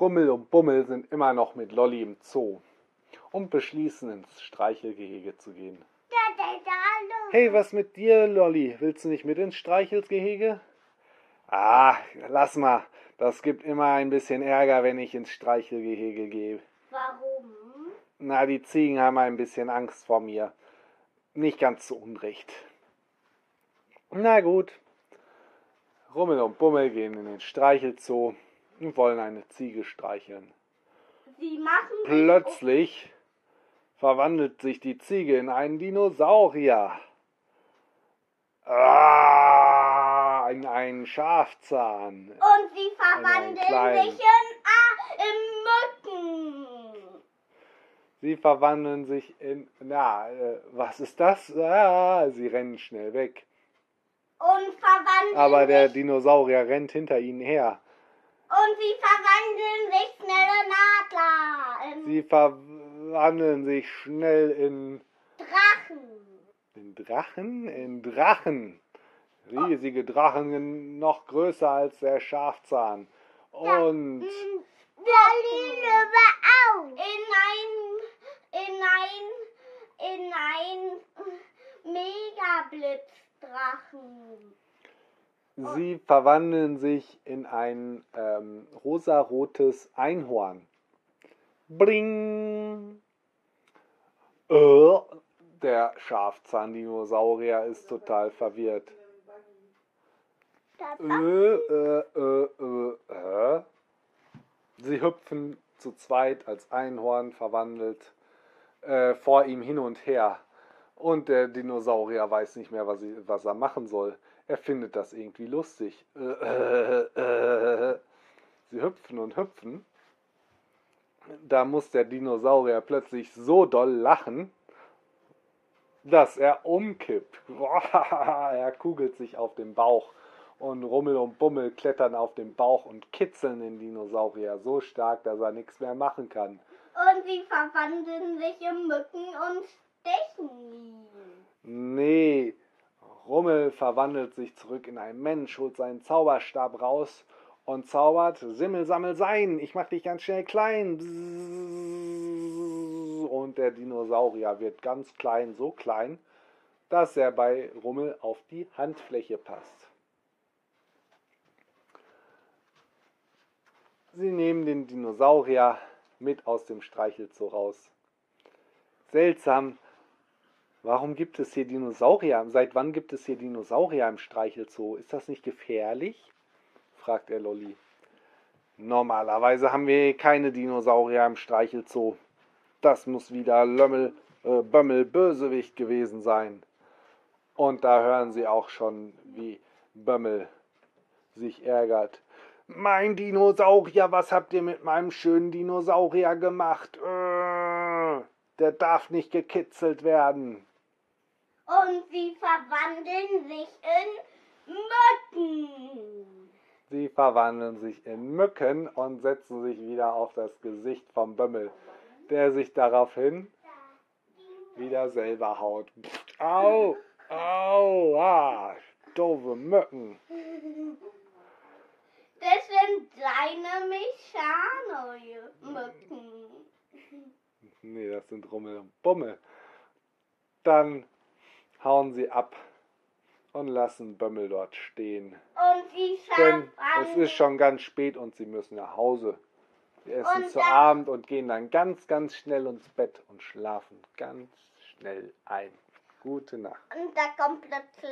Rummel und Bummel sind immer noch mit Lolli im Zoo und beschließen ins Streichelgehege zu gehen. Hey, was mit dir, Lolli? Willst du nicht mit ins Streichelsgehege? Ah, lass mal. Das gibt immer ein bisschen Ärger, wenn ich ins Streichelgehege gehe. Warum? Na, die Ziegen haben ein bisschen Angst vor mir. Nicht ganz zu Unrecht. Na gut. Rummel und Bummel gehen in den Streichelzoo und wollen eine Ziege streicheln. Sie machen Plötzlich verwandelt sich die Ziege in einen Dinosaurier. Ah, in einen Schafzahn. Und sie verwandeln sich in, in Mücken. Sie verwandeln sich in. Na, äh, was ist das? Ah, sie rennen schnell weg. Und verwandeln Aber der Dinosaurier rennt hinter ihnen her. Und sie verwandeln sich schnelle Nadler in Sie verwandeln sich schnell in, Drachen. in Drachen, in Drachen. Riesige Drachen, noch größer als der Schafzahn. Und Mm, Berlin auch. In ein, in ein, in ein Megablitzdrachen. Sie verwandeln sich in ein ähm, rosarotes Einhorn. Bling! Äh, der Schafzahndinosaurier ist total verwirrt. Äh, äh, äh, äh. Sie hüpfen zu zweit als Einhorn verwandelt äh, vor ihm hin und her. Und der Dinosaurier weiß nicht mehr, was, sie, was er machen soll. Er findet das irgendwie lustig. Äh, äh, äh. Sie hüpfen und hüpfen. Da muss der Dinosaurier plötzlich so doll lachen, dass er umkippt. Er kugelt sich auf den Bauch und Rummel und Bummel klettern auf den Bauch und kitzeln den Dinosaurier so stark, dass er nichts mehr machen kann. Und sie verwandeln sich in Mücken und stechen ihn. Nee, Rummel verwandelt sich zurück in einen Mensch, holt seinen Zauberstab raus und zaubert Simmel, sammel, sein. Ich mach dich ganz schnell klein. Und der Dinosaurier wird ganz klein, so klein, dass er bei Rummel auf die Handfläche passt. Sie nehmen den Dinosaurier mit aus dem Streichelzoo raus. Seltsam, warum gibt es hier Dinosaurier? Seit wann gibt es hier Dinosaurier im Streichelzoo? Ist das nicht gefährlich? fragt er Lolli. Normalerweise haben wir keine Dinosaurier im Streichelzoo. Das muss wieder Lömmel, äh, Bömmel Bösewicht gewesen sein. Und da hören sie auch schon, wie Bömmel sich ärgert. Mein Dinosaurier, was habt ihr mit meinem schönen Dinosaurier gemacht? Äh, der darf nicht gekitzelt werden. Und sie verwandeln sich in Mücken. Sie verwandeln sich in Mücken und setzen sich wieder auf das Gesicht vom Bömmel, der sich daraufhin wieder selber haut. Au, au, ah, doofe Mücken. Das sind deine Mechano-Mücken. Nee, das sind Rummel und Bummel. Dann hauen sie ab und lassen Bömmel dort stehen. Und sie Denn es ist schon ganz spät und sie müssen nach Hause. Sie essen Und zu Abend und gehen dann ganz, ganz schnell ins Bett und schlafen ganz schnell ein. Gute Nacht. Und da kommt plötzlich